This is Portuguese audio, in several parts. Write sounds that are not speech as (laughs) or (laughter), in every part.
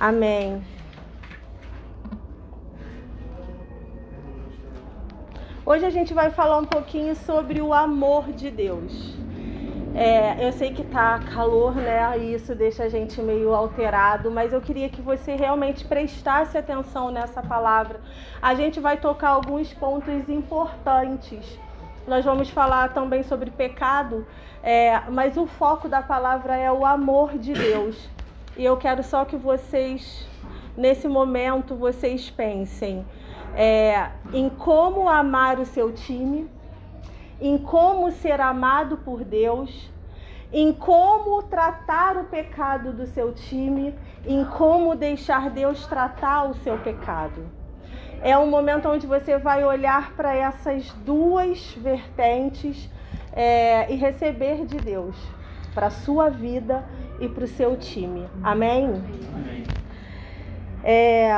Amém. Hoje a gente vai falar um pouquinho sobre o amor de Deus. É, eu sei que tá calor, né? E isso deixa a gente meio alterado, mas eu queria que você realmente prestasse atenção nessa palavra. A gente vai tocar alguns pontos importantes. Nós vamos falar também sobre pecado, é, mas o foco da palavra é o amor de Deus. E eu quero só que vocês, nesse momento, vocês pensem é, em como amar o seu time, em como ser amado por Deus, em como tratar o pecado do seu time, em como deixar Deus tratar o seu pecado. É um momento onde você vai olhar para essas duas vertentes é, e receber de Deus para a sua vida e para o seu time. Amém? Amém. É,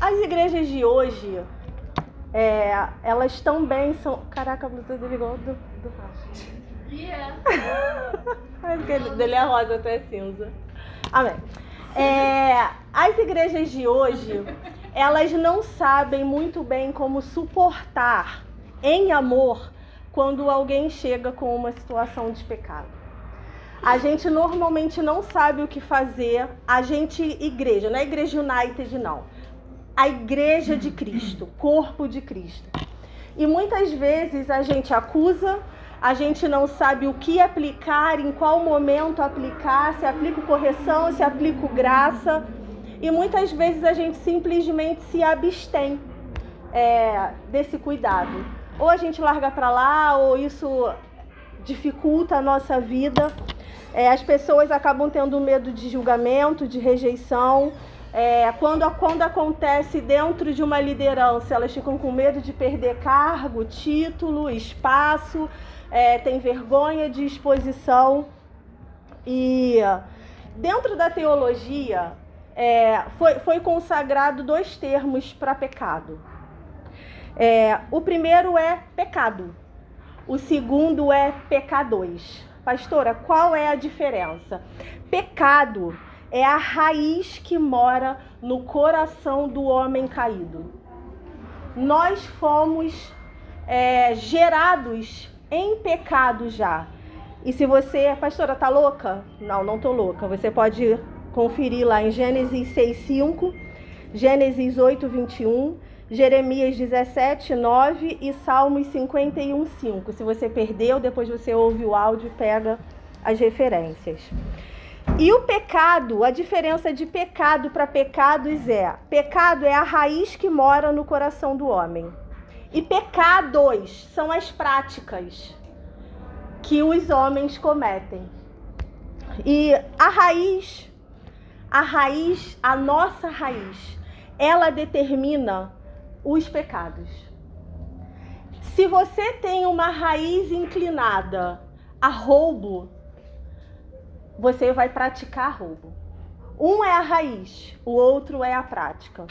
as igrejas de hoje, é, elas também são. Caraca, a blusa dele é igual do, do Rafa. Yeah. (laughs) dele é rosa, até é cinza. Amém. É, as igrejas de hoje, elas não sabem muito bem como suportar em amor quando alguém chega com uma situação de pecado. A gente normalmente não sabe o que fazer. A gente, igreja, não é igreja United, não a igreja de Cristo, corpo de Cristo. E muitas vezes a gente acusa, a gente não sabe o que aplicar, em qual momento aplicar, se aplica correção, se aplica graça. E muitas vezes a gente simplesmente se abstém é, desse cuidado. Ou a gente larga para lá, ou isso dificulta a nossa vida. É, as pessoas acabam tendo medo de julgamento, de rejeição. É, quando, quando acontece dentro de uma liderança, elas ficam com medo de perder cargo, título, espaço, é, tem vergonha de exposição. E dentro da teologia, é, foi, foi consagrado dois termos para pecado. É, o primeiro é pecado, o segundo é pecadores. Pastora, qual é a diferença? Pecado é a raiz que mora no coração do homem caído. Nós fomos é, gerados em pecado já. E se você, pastora, tá louca? Não, não tô louca. Você pode conferir lá em Gênesis 6:5, Gênesis 8:21, Jeremias 17, 9 e Salmos 51, 5. Se você perdeu, depois você ouve o áudio e pega as referências. E o pecado, a diferença de pecado para pecados é: pecado é a raiz que mora no coração do homem. E pecados são as práticas que os homens cometem. E a raiz, a raiz, a nossa raiz, ela determina os pecados. Se você tem uma raiz inclinada a roubo, você vai praticar roubo. Um é a raiz, o outro é a prática.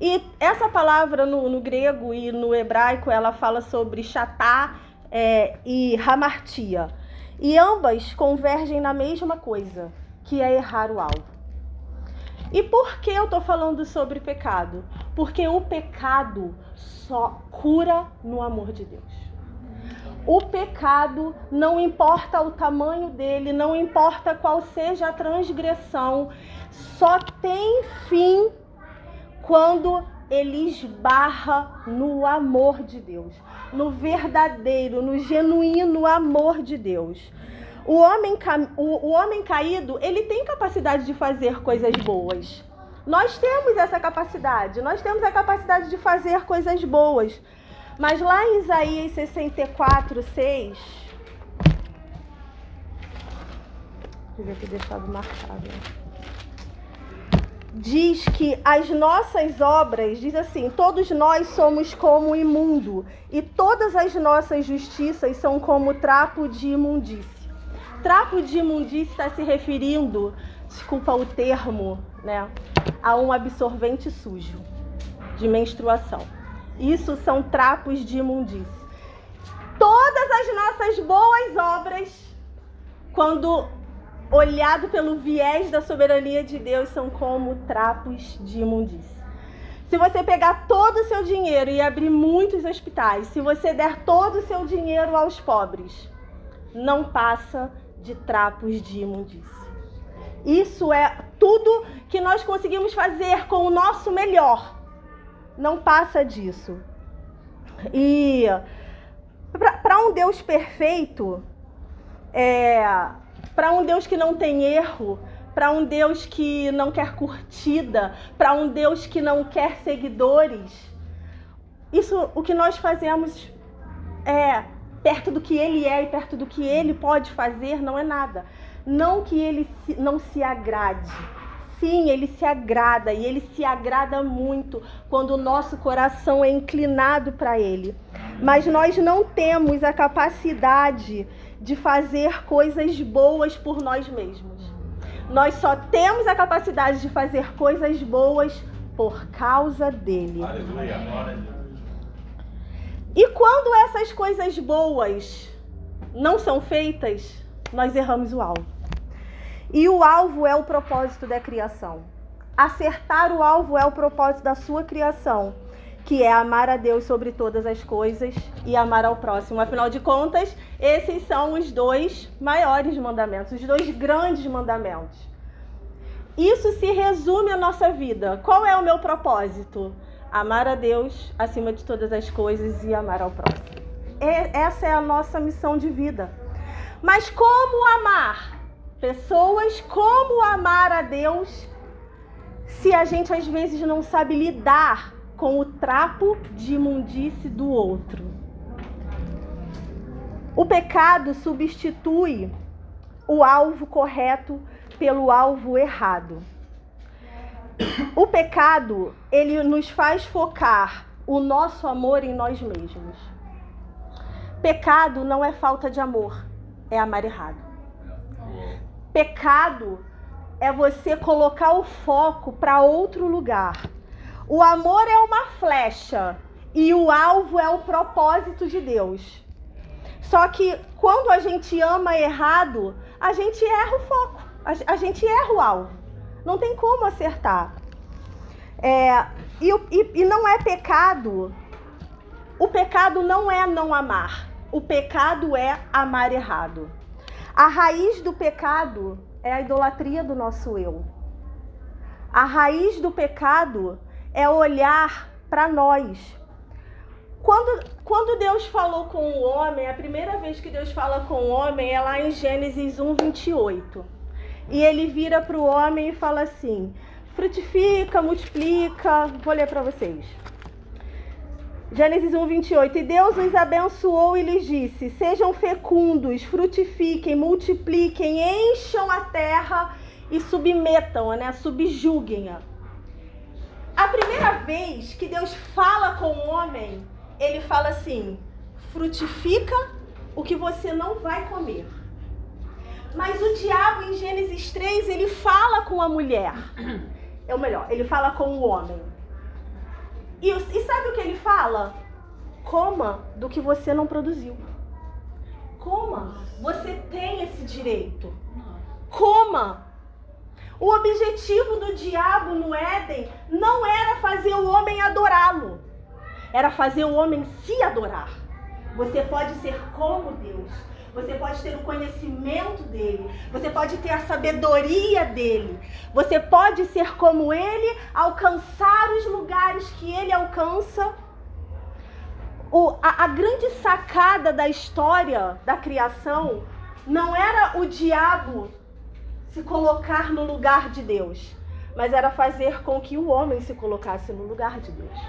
E essa palavra no, no grego e no hebraico ela fala sobre chatá é, e hamartia. E ambas convergem na mesma coisa, que é errar o alvo. E por que eu estou falando sobre pecado? Porque o pecado só cura no amor de Deus. O pecado, não importa o tamanho dele, não importa qual seja a transgressão, só tem fim quando ele esbarra no amor de Deus, no verdadeiro, no genuíno amor de Deus. O homem, o, o homem caído, ele tem capacidade de fazer coisas boas. Nós temos essa capacidade, nós temos a capacidade de fazer coisas boas. Mas lá em Isaías 64, 6. Devia ter deixado marcado. Diz que as nossas obras, diz assim: todos nós somos como imundo, e todas as nossas justiças são como trapo de imundície. Trapo de imundície está se referindo, desculpa o termo, né, a um absorvente sujo de menstruação. Isso são trapos de imundície. Todas as nossas boas obras, quando olhado pelo viés da soberania de Deus, são como trapos de imundícia. Se você pegar todo o seu dinheiro e abrir muitos hospitais, se você der todo o seu dinheiro aos pobres, não passa de trapos de imundícia. Isso é tudo que nós conseguimos fazer com o nosso melhor. Não passa disso. E para um Deus perfeito, é, para um Deus que não tem erro, para um Deus que não quer curtida, para um Deus que não quer seguidores, isso o que nós fazemos é perto do que ele é e perto do que ele pode fazer não é nada. Não que ele não se agrade. Sim, ele se agrada e ele se agrada muito quando o nosso coração é inclinado para ele. Mas nós não temos a capacidade de fazer coisas boas por nós mesmos. Nós só temos a capacidade de fazer coisas boas por causa dele. Aleluia. E quando essas coisas boas não são feitas, nós erramos o alvo. E o alvo é o propósito da criação. Acertar o alvo é o propósito da sua criação, que é amar a Deus sobre todas as coisas e amar ao próximo. Afinal de contas, esses são os dois maiores mandamentos, os dois grandes mandamentos. Isso se resume à nossa vida. Qual é o meu propósito? Amar a Deus acima de todas as coisas e amar ao próximo. essa é a nossa missão de vida. Mas como amar pessoas? Como amar a Deus se a gente às vezes não sabe lidar com o trapo de imundície do outro? O pecado substitui o alvo correto pelo alvo errado. (coughs) O pecado, ele nos faz focar o nosso amor em nós mesmos. Pecado não é falta de amor, é amar errado. Pecado é você colocar o foco para outro lugar. O amor é uma flecha e o alvo é o propósito de Deus. Só que quando a gente ama errado, a gente erra o foco, a, gente erra o alvo. Não tem como acertar. É, e, e, e não é pecado. O pecado não é não amar. O pecado é amar errado. A raiz do pecado é a idolatria do nosso eu. A raiz do pecado é olhar para nós. Quando, quando Deus falou com o homem, a primeira vez que Deus fala com o homem é lá em Gênesis 1, 28. E ele vira para o homem e fala assim: frutifica, multiplica. Vou ler para vocês. Gênesis 1, 28. E Deus os abençoou e lhes disse: Sejam fecundos, frutifiquem, multipliquem, encham a terra e submetam-a, né? subjuguem-a. A primeira vez que Deus fala com o homem, ele fala assim: frutifica o que você não vai comer. Mas o diabo em Gênesis 3, ele fala com a mulher. (coughs) É o melhor, ele fala com o homem. E, e sabe o que ele fala? Coma do que você não produziu. Coma. Você tem esse direito. Coma. O objetivo do diabo no Éden não era fazer o homem adorá-lo, era fazer o homem se adorar. Você pode ser como Deus, você pode ter o conhecimento dele, você pode ter a sabedoria dele, você pode ser como ele, alcançar os lugares que ele alcança. O, a, a grande sacada da história da criação não era o diabo se colocar no lugar de Deus, mas era fazer com que o homem se colocasse no lugar de Deus.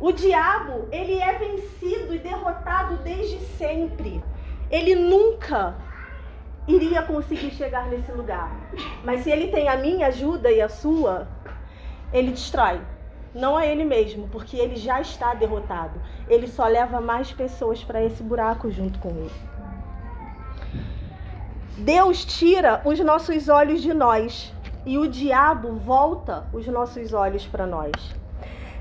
O diabo, ele é vencido e derrotado desde sempre ele nunca iria conseguir chegar nesse lugar. Mas se ele tem a minha ajuda e a sua, ele destrói. Não a ele mesmo, porque ele já está derrotado. Ele só leva mais pessoas para esse buraco junto com ele. Deus tira os nossos olhos de nós e o diabo volta os nossos olhos para nós.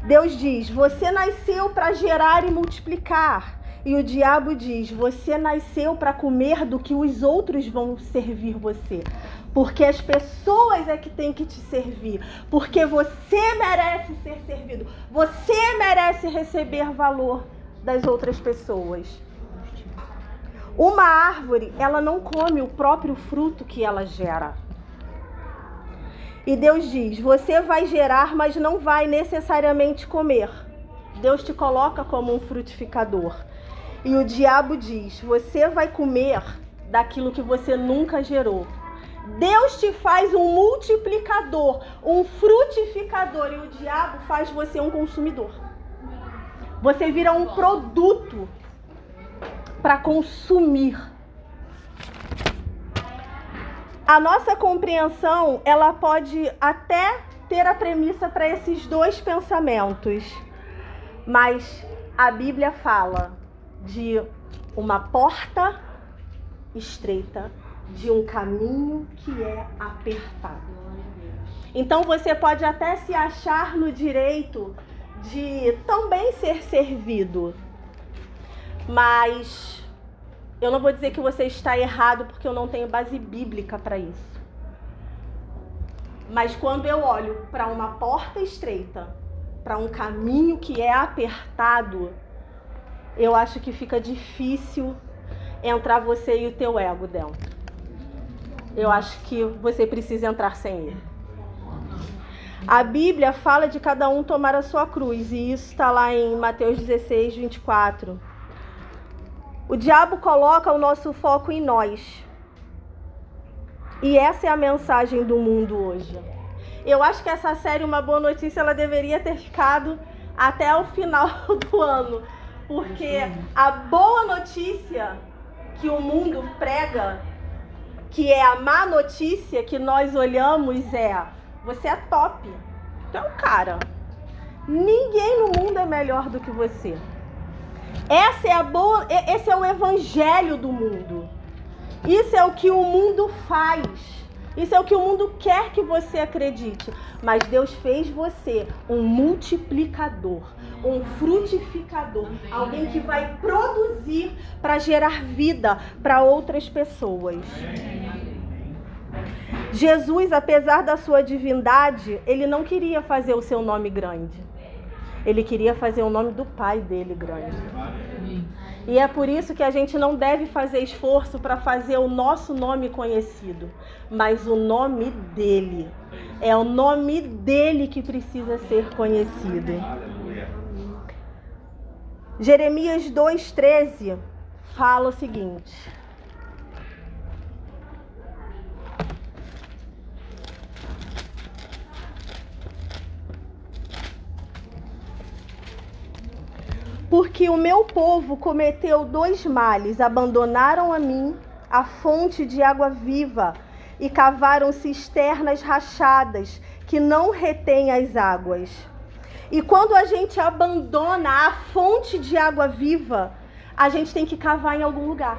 Deus diz: Você nasceu para gerar e multiplicar E o diabo diz: Você nasceu para comer do que os outros vão servir você. Porque as pessoas é que têm que te servir. Porque você merece ser servido. Você merece receber valor das outras pessoas. Uma árvore, ela não come o próprio fruto que ela gera. E Deus diz: Você vai gerar, mas não vai necessariamente comer. Deus te coloca como um frutificador. E o diabo diz: Você vai comer daquilo que você nunca gerou. Deus te faz um multiplicador, um frutificador, e o diabo faz você um consumidor. Você vira um produto para consumir. A nossa compreensão, ela pode até ter a premissa para esses dois pensamentos, mas a Bíblia fala de uma porta estreita, de um caminho que é apertado. Então você pode até se achar no direito de também ser servido, mas eu não vou dizer que você está errado porque eu não tenho base bíblica para isso. Mas quando eu olho para uma porta estreita, para um caminho que é apertado, eu acho que fica difícil entrar você e o teu ego dentro. Eu acho que você precisa entrar sem ele. A Bíblia fala de cada um tomar a sua cruz, e isso está lá em Mateus 16, 24. O diabo coloca o nosso foco em nós. E essa é a mensagem do mundo hoje. Eu acho que essa série Uma Boa Notícia ela deveria ter ficado até o final (laughs) do ano, porque a boa notícia que o mundo prega, que é a má notícia que nós olhamos é: você é top. Tu é um cara. Ninguém no mundo é melhor do que você. Essa é a boa, esse é o evangelho do mundo. Isso é o que o mundo faz. Isso é o que o mundo quer que você acredite. Mas Deus fez você um multiplicador, um frutificador, alguém que vai produzir para gerar vida para outras pessoas. Jesus, apesar da sua divindade, ele não queria fazer o seu nome grande. Ele queria fazer o nome do pai dele grande. E é por isso que a gente não deve fazer esforço para fazer o nosso nome conhecido, mas o nome dele. É o nome dele que precisa ser conhecido. Jeremias 2,13 fala o seguinte. Porque o meu povo cometeu dois males: abandonaram a mim, a fonte de água viva, e cavaram cisternas rachadas que não retêm as águas. E quando a gente abandona a fonte de água viva, a gente tem que cavar em algum lugar.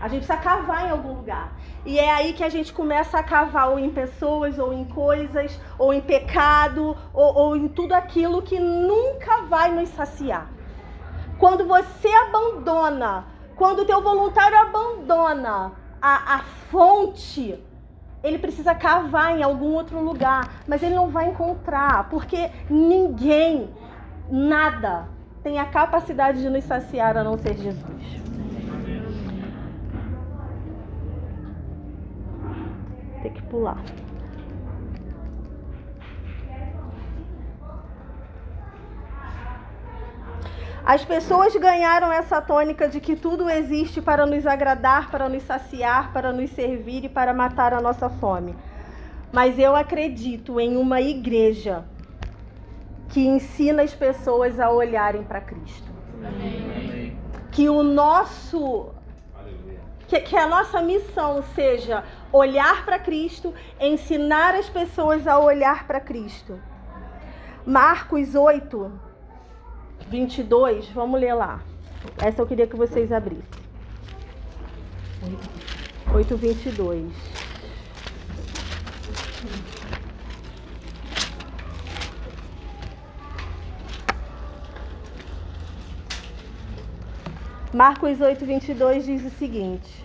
A gente precisa cavar em algum lugar. E é aí que a gente começa a cavar ou em pessoas, ou em coisas, ou em pecado, ou, ou em tudo aquilo que nunca vai nos saciar. Quando você abandona, quando o teu voluntário abandona a, a fonte, ele precisa cavar em algum outro lugar, mas ele não vai encontrar, porque ninguém, nada, tem a capacidade de nos saciar a não ser Jesus. Tem que pular. As pessoas ganharam essa tônica de que tudo existe para nos agradar, para nos saciar, para nos servir e para matar a nossa fome. Mas eu acredito em uma igreja que ensina as pessoas a olharem para Cristo. Amém. Que o nosso que, que, a nossa missão seja olhar para Cristo, ensinar as pessoas a olhar para Cristo. Marcos 8, 22, vamos ler lá. Essa eu queria que vocês abrissem. 8, 22. Marcos 8, 22 diz o seguinte: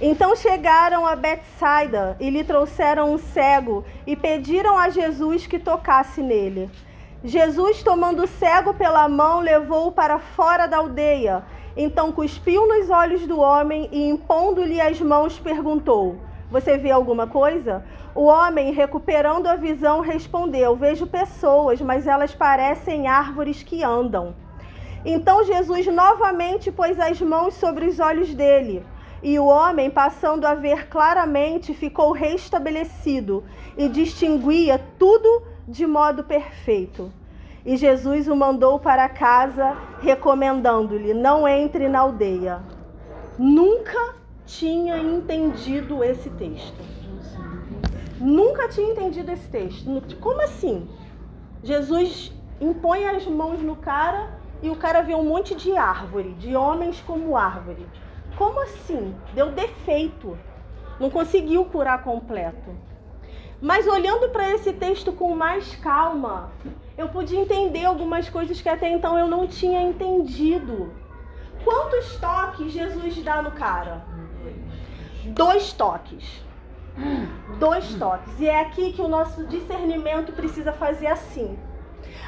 Então chegaram a Betsaida e lhe trouxeram um cego e pediram a Jesus que tocasse nele. Jesus, tomando o cego pela mão, levou-o para fora da aldeia. Então cuspiu nos olhos do homem e, impondo-lhe as mãos, perguntou: Você vê alguma coisa? O homem, recuperando a visão, respondeu: Vejo pessoas, mas elas parecem árvores que andam. Então Jesus novamente pôs as mãos sobre os olhos dele. E o homem, passando a ver claramente, ficou restabelecido e distinguia tudo de modo perfeito. E Jesus o mandou para casa, recomendando-lhe: não entre na aldeia. Nunca tinha entendido esse texto. Nunca tinha entendido esse texto. Como assim? Jesus impõe as mãos no cara e o cara vê um monte de árvore, de homens como árvore. Como assim? Deu defeito. Não conseguiu curar completo. Mas olhando para esse texto com mais calma, eu pude entender algumas coisas que até então eu não tinha entendido. Quantos toques Jesus dá no cara? Dois toques. Dois toques. E é aqui que o nosso discernimento precisa fazer assim.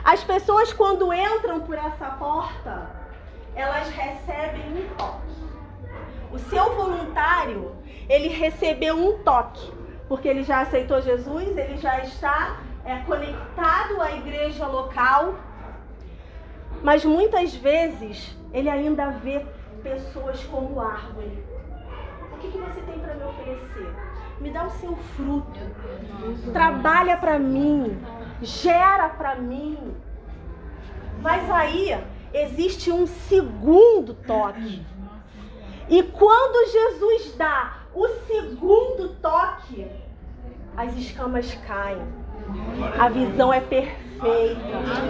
As pessoas, quando entram por essa porta, elas recebem um toque. O seu voluntário, ele recebeu um toque, porque ele já aceitou Jesus, ele já está é, conectado à igreja local, mas muitas vezes ele ainda vê pessoas como árvore. O que, que você tem para me oferecer? Me dá o seu fruto. Trabalha para mim gera para mim. Mas aí existe um segundo toque. E quando Jesus dá o segundo toque, as escamas caem. A visão é perfeita.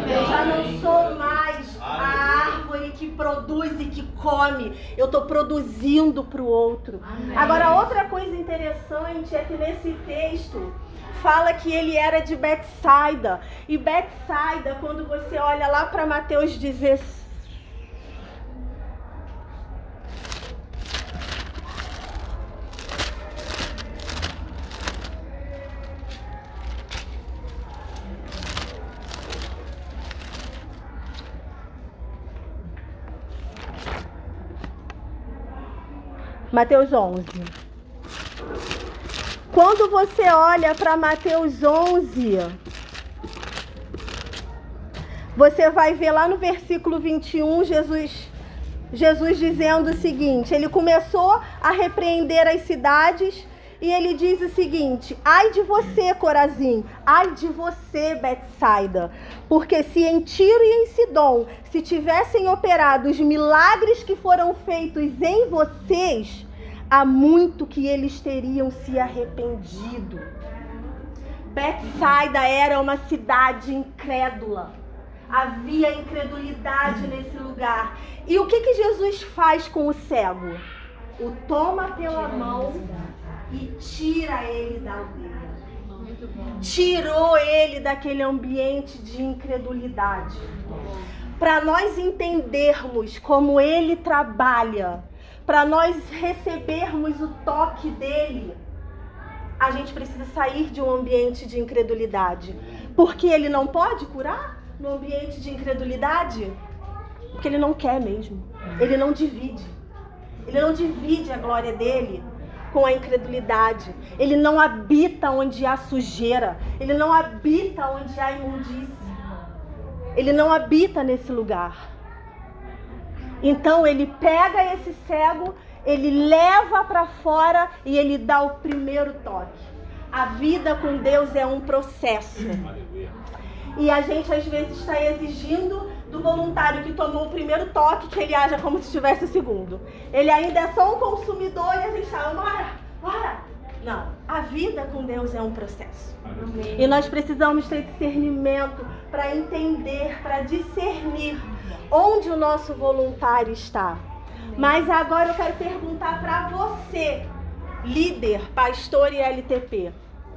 Eu já não sou mais a árvore que produz e que come. Eu estou produzindo para o outro. Agora, outra coisa interessante é que nesse texto fala que ele era de Betsaida. E Betsaida, quando você olha lá para Mateus 16, Mateus 11. Quando você olha para Mateus 11, você vai ver lá no versículo 21 Jesus Jesus dizendo o seguinte: ele começou a repreender as cidades e ele diz o seguinte: Ai de você, Corazim, ai de você, Betsaida, porque se em Tiro e em Sidom se tivessem operado os milagres que foram feitos em vocês, há muito que eles teriam se arrependido. Betsaida era uma cidade incrédula. Havia incredulidade nesse lugar. E o que, que Jesus faz com o cego? O toma pela mão e tira ele da aldeia. Tirou ele daquele ambiente de incredulidade. Para nós entendermos como ele trabalha, para nós recebermos o toque dele, a gente precisa sair de um ambiente de incredulidade. Porque ele não pode curar no ambiente de incredulidade? Porque ele não quer mesmo. Ele não divide. Ele não divide a glória dele com a incredulidade. Ele não habita onde há sujeira. Ele não habita onde há imundícia. Ele não habita nesse lugar. Então ele pega esse cego, ele leva para fora e ele dá o primeiro toque. A vida com Deus é um processo. E a gente às vezes está exigindo do voluntário que tomou o primeiro toque que ele haja como se tivesse o segundo. Ele ainda é só um consumidor e a gente está, bora, bora. Não, a vida com Deus é um processo. Amém. E nós precisamos ter discernimento para entender, para discernir onde o nosso voluntário está. Mas agora eu quero perguntar para você, líder, pastor e LTP: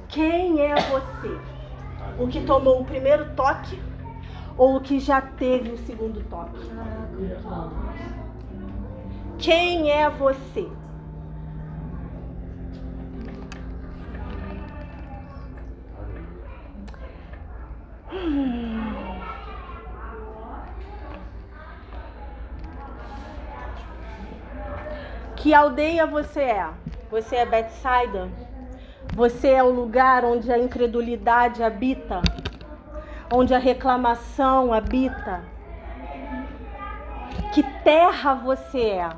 quem é você? O que tomou o primeiro toque ou o que já teve o segundo toque? Quem é você? Que aldeia você é? Você é Betsaida? Você é o lugar onde a incredulidade habita? Onde a reclamação habita? Que terra você é?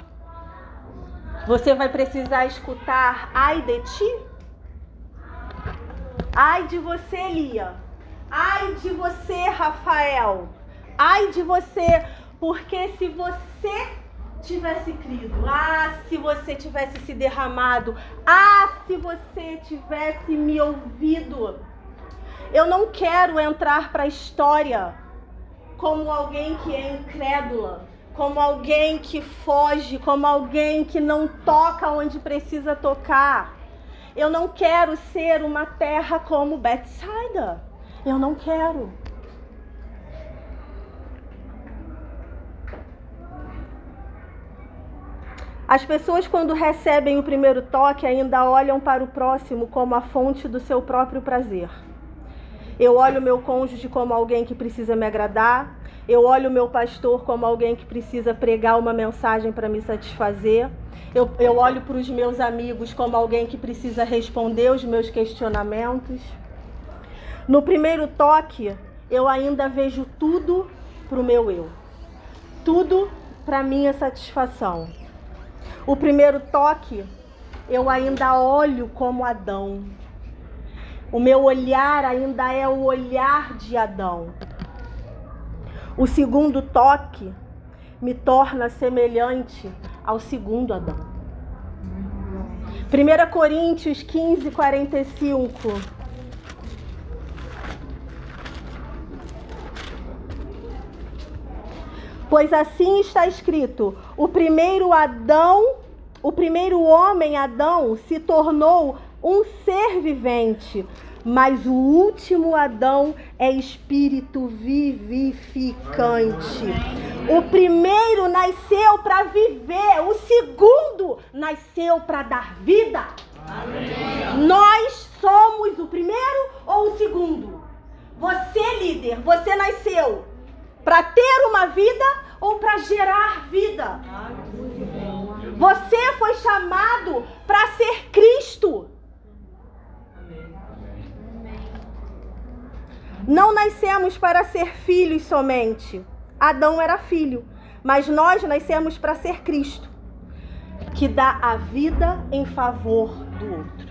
Você vai precisar escutar ai de ti? Ai de você, Lia. Ai de você, Rafael. Ai de você, porque se você tivesse crido, ah, se você tivesse se derramado, ah, se você tivesse me ouvido. Eu não quero entrar para a história como alguém que é incrédula, como alguém que foge, como alguém que não toca onde precisa tocar. Eu não quero ser uma terra como Bethsaida. Eu não quero. As pessoas, quando recebem o primeiro toque, ainda olham para o próximo como a fonte do seu próprio prazer. Eu olho meu cônjuge como alguém que precisa me agradar. Eu olho meu pastor como alguém que precisa pregar uma mensagem para me satisfazer. Eu, eu olho para os meus amigos como alguém que precisa responder os meus questionamentos. No primeiro toque, eu ainda vejo tudo para o meu eu, tudo para minha satisfação. O primeiro toque, eu ainda olho como Adão. O meu olhar ainda é o olhar de Adão. O segundo toque me torna semelhante ao segundo Adão. 1 Coríntios 15, 45. Pois assim está escrito: o primeiro Adão, o primeiro homem Adão se tornou um ser vivente, mas o último Adão é espírito vivificante. O primeiro nasceu para viver, o segundo nasceu para dar vida. Nós somos o primeiro ou o segundo? Você, líder, você nasceu para ter uma vida ou para gerar vida. Você foi chamado para ser Cristo. Não nascemos para ser filhos somente. Adão era filho, mas nós nascemos para ser Cristo, que dá a vida em favor do outro.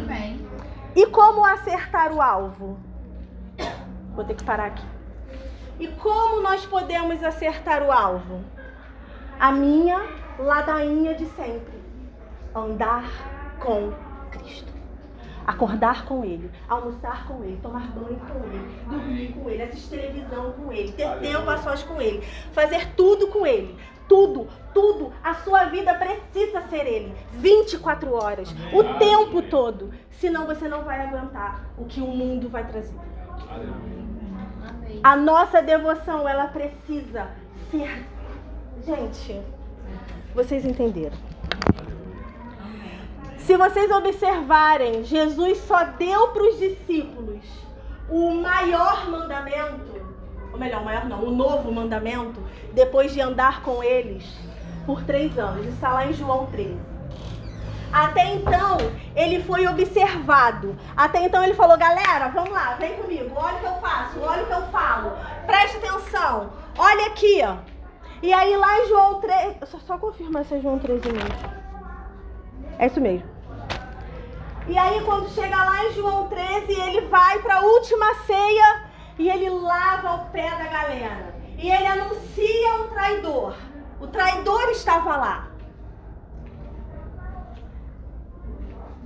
Amém. E como acertar o alvo? Vou ter que parar aqui. E como nós podemos acertar o alvo? A minha ladainha de sempre: andar com Cristo. Acordar com Ele, almoçar com Ele, tomar banho com Ele, dormir com Ele, assistir televisão com Ele, ter tempo a sós com Ele, fazer tudo com Ele. Tudo, tudo, a sua vida precisa ser Ele. 24 horas, Amém. o tempo todo. Senão você não vai aguentar o que o mundo vai trazer. Aleluia. A nossa devoção, ela precisa ser. Gente, vocês entenderam. Se vocês observarem, Jesus só deu para os discípulos o maior mandamento, ou melhor, o maior não, o novo mandamento, depois de andar com eles por três anos. Está lá em João 13. Até então, ele foi observado. Até então, ele falou: galera, vamos lá, vem comigo. Olha o que eu faço, olha o que eu falo. Preste atenção. Olha aqui, ó. E aí, lá em João 3. Só, só confirmar se é João 13 mesmo. É isso mesmo. E aí, quando chega lá em João 13, ele vai para a última ceia e ele lava o pé da galera. E ele anuncia o traidor. O traidor estava lá.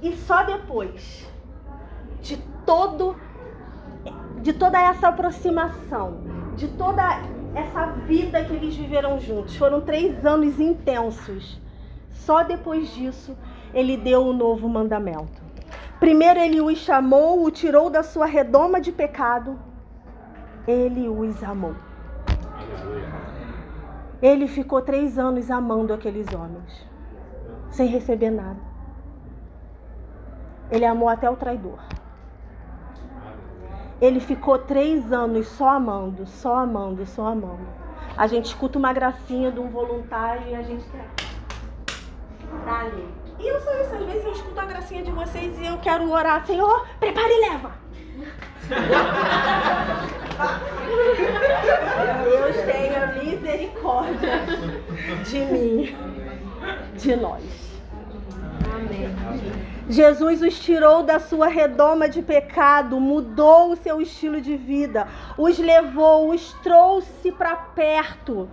E só depois de todo de toda essa aproximação, de toda essa vida que eles viveram juntos, foram três anos intensos. Só depois disso ele deu o um novo mandamento. Primeiro ele os chamou, o tirou da sua redoma de pecado. Ele os amou. Ele ficou três anos amando aqueles homens, sem receber nada. Ele amou até o traidor. Ele ficou três anos só amando, só amando, só amando. A gente escuta uma gracinha de um voluntário e a gente quer. Tá ali. E eu sou isso, às vezes eu escuto a gracinha de vocês e eu quero orar, Senhor, prepare e leva. Deus tenha misericórdia de mim, de nós. Amém. Jesus os tirou da sua redoma de pecado, mudou o seu estilo de vida, os levou, os trouxe para perto.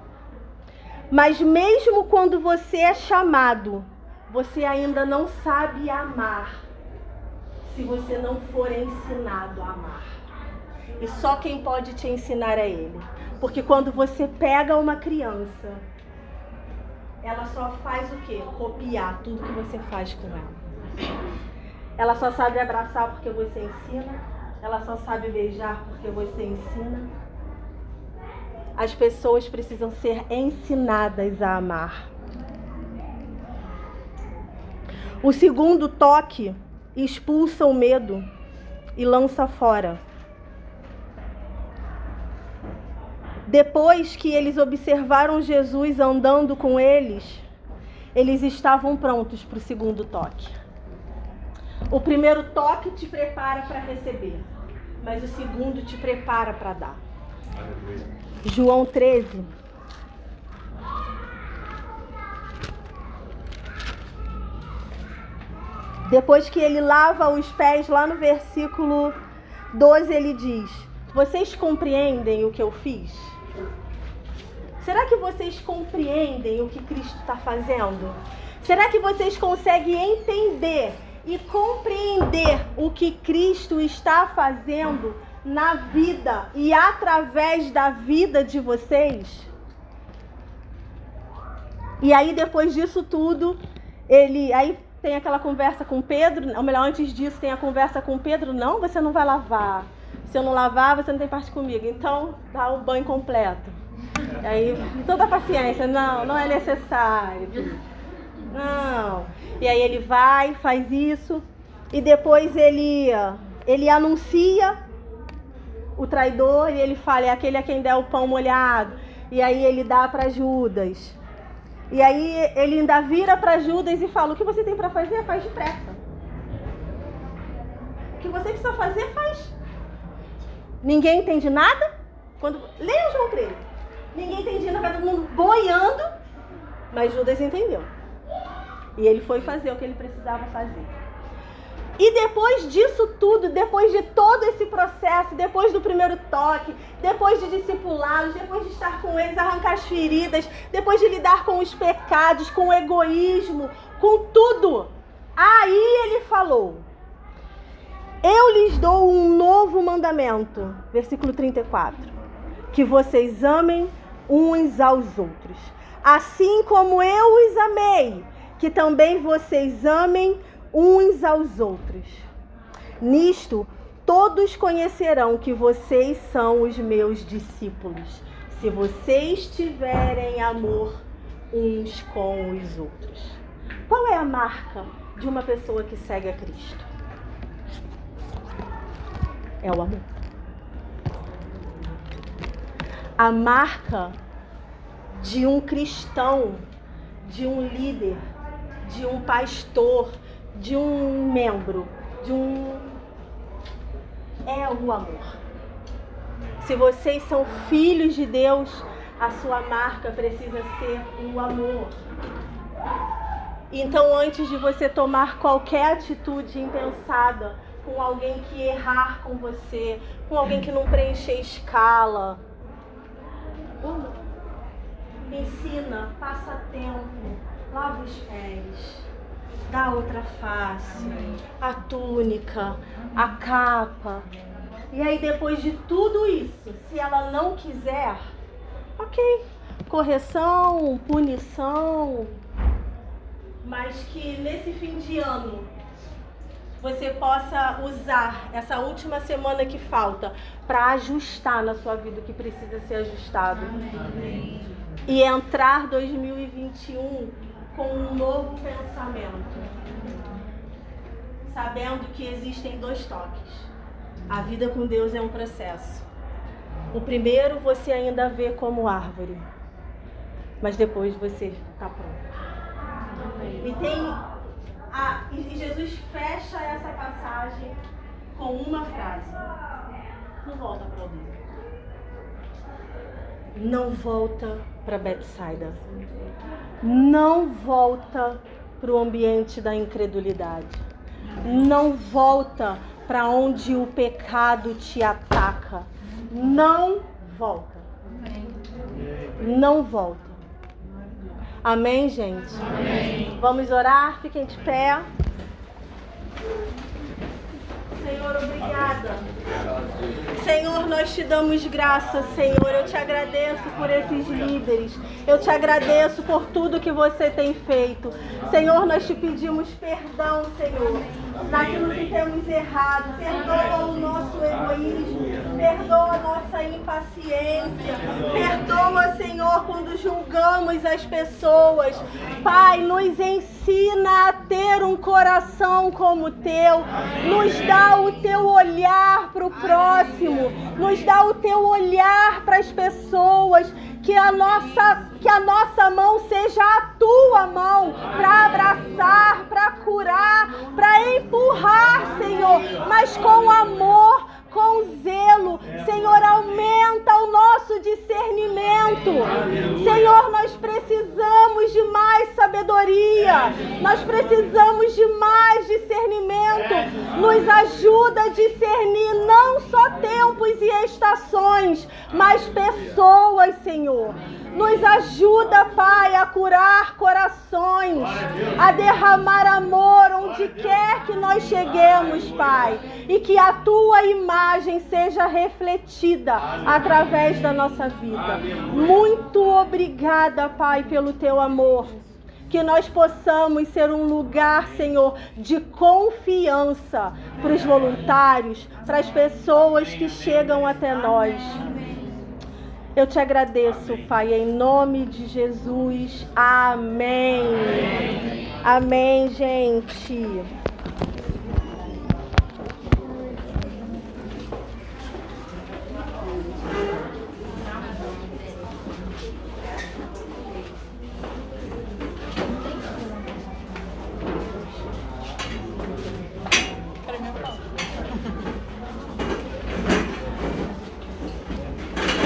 Mas mesmo quando você é chamado, você ainda não sabe amar se você não for ensinado a amar. E só quem pode te ensinar é Ele. Porque quando você pega uma criança, ela só faz o quê? Copiar tudo que você faz com ela. Ela só sabe abraçar porque você ensina. Ela só sabe beijar porque você ensina. As pessoas precisam ser ensinadas a amar. O segundo toque expulsa o medo e lança fora. Depois que eles observaram Jesus andando com eles, eles estavam prontos para o segundo toque. O primeiro toque te prepara para receber, mas o segundo te prepara para dar. João 13. Depois que ele lava os pés, lá no versículo 12, ele diz: Vocês compreendem o que eu fiz? Será que vocês compreendem o que Cristo está fazendo? Será que vocês conseguem entender e compreender o que Cristo está fazendo na vida e através da vida de vocês? E aí, depois disso tudo, ele. Aí tem aquela conversa com Pedro, ou melhor, antes disso tem a conversa com Pedro, não, você não vai lavar. Se eu não lavar, você não tem parte comigo. Então, dá o banho completo. E aí, toda a paciência, não, não é necessário. Não. E aí ele vai, faz isso, e depois ele, ele anuncia o traidor e ele fala, é aquele a quem der o pão molhado. E aí ele dá para Judas. E aí ele ainda vira para Judas e fala: O que você tem para fazer, faz depressa. O que você precisa fazer, faz. Ninguém entende nada. Quando Leia João 13. Ninguém entendia, nada, todo mundo boiando. Mas Judas entendeu. E ele foi fazer o que ele precisava fazer. E depois disso tudo, depois de todo esse processo, depois do primeiro toque, depois de discipulá-los, depois de estar com eles, arrancar as feridas, depois de lidar com os pecados, com o egoísmo, com tudo, aí ele falou: Eu lhes dou um novo mandamento, versículo 34, que vocês amem uns aos outros, assim como eu os amei, que também vocês amem uns aos outros. Nisto, todos conhecerão que vocês são os meus discípulos, se vocês tiverem amor uns com os outros. Qual é a marca de uma pessoa que segue a Cristo? É o amor. A marca de um cristão, de um líder, de um pastor, de um membro, de um. É o amor. Se vocês são filhos de Deus, a sua marca precisa ser o amor. Então, antes de você tomar qualquer atitude impensada com alguém que errar com você, com alguém que não preencher escala, ensina, passa tempo, lava os pés da outra face, a túnica, a capa. E aí depois de tudo isso, se ela não quiser, ok, correção, punição, mas que nesse fim de ano você possa usar essa última semana que falta para ajustar na sua vida o que precisa ser ajustado. Amém. e entrar 2021 com um novo pensamento, sabendo que existem dois toques. A vida com Deus é um processo. O primeiro você ainda vê como árvore, mas depois você está pronto. E tem a, e Jesus fecha essa passagem com uma frase: Não volta para o Não volta para Betsaida. Não volta para o ambiente da incredulidade. Não volta para onde o pecado te ataca. Não volta. Não volta. Amém, gente? Amém. Vamos orar? Fiquem de pé. Senhor, obrigada. Senhor, nós te damos graça, Senhor. Eu te agradeço por esses líderes. Eu te agradeço por tudo que você tem feito. Senhor, nós te pedimos perdão, Senhor naquilo que temos errado. Perdoa o nosso egoísmo, perdoa nossa impaciência, perdoa, Senhor, quando julgamos as pessoas. Pai, nos ensina a ter um coração como o teu, nos dá o teu olhar para o próximo, nos dá o teu olhar para as pessoas. Que a nossa que a nossa mão seja a tua mão para abraçar, para curar, para empurrar, Senhor, mas com amor, com zelo. Senhor, aumenta o nosso discernimento. Senhor, nós precisamos de mais sabedoria. Nós precisamos de mais discernimento. Nos ajuda a discernir não só tempos e estações, mas pessoas, Senhor. Nos ajuda, Pai, a curar corações, a derramar amor onde quer que nós cheguemos, Pai. E que a tua imagem seja refletida através da nossa vida. Muito obrigada, Pai, pelo teu amor que nós possamos ser um lugar, Senhor, de confiança para os voluntários, para as pessoas que chegam até nós. Eu te agradeço, Amém. Pai, em nome de Jesus. Amém. Amém, Amém gente.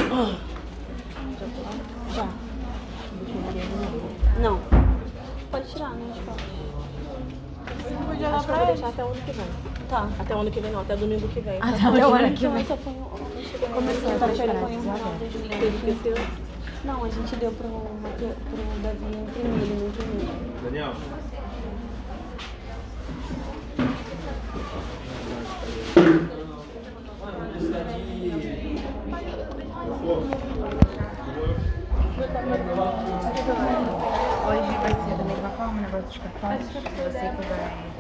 (laughs) ano que vem, não, até domingo que vem. Até o ano que vem. Começou a feira Não, a gente deu pro, pro Davi imprimir, ele não imprimiu. Daniel. Hoje vai ser da mesma forma o negócio dos cartões? Você que vai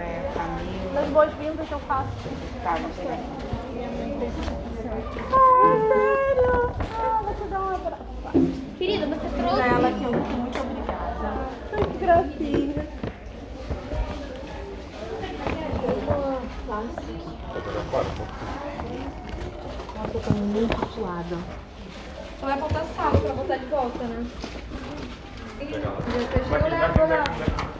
é família. Nas boas-vindas eu faço. Tá, não sei. Ah, sério? Ah, vou te dar um abraço. Querida, você trouxe? Pra ela aqui, muito obrigada. Ai, que gracinha. Nossa, eu tô muito suada. Só vai faltar sal pra botar de volta, né? Legal. Já fechou, né? pessoal,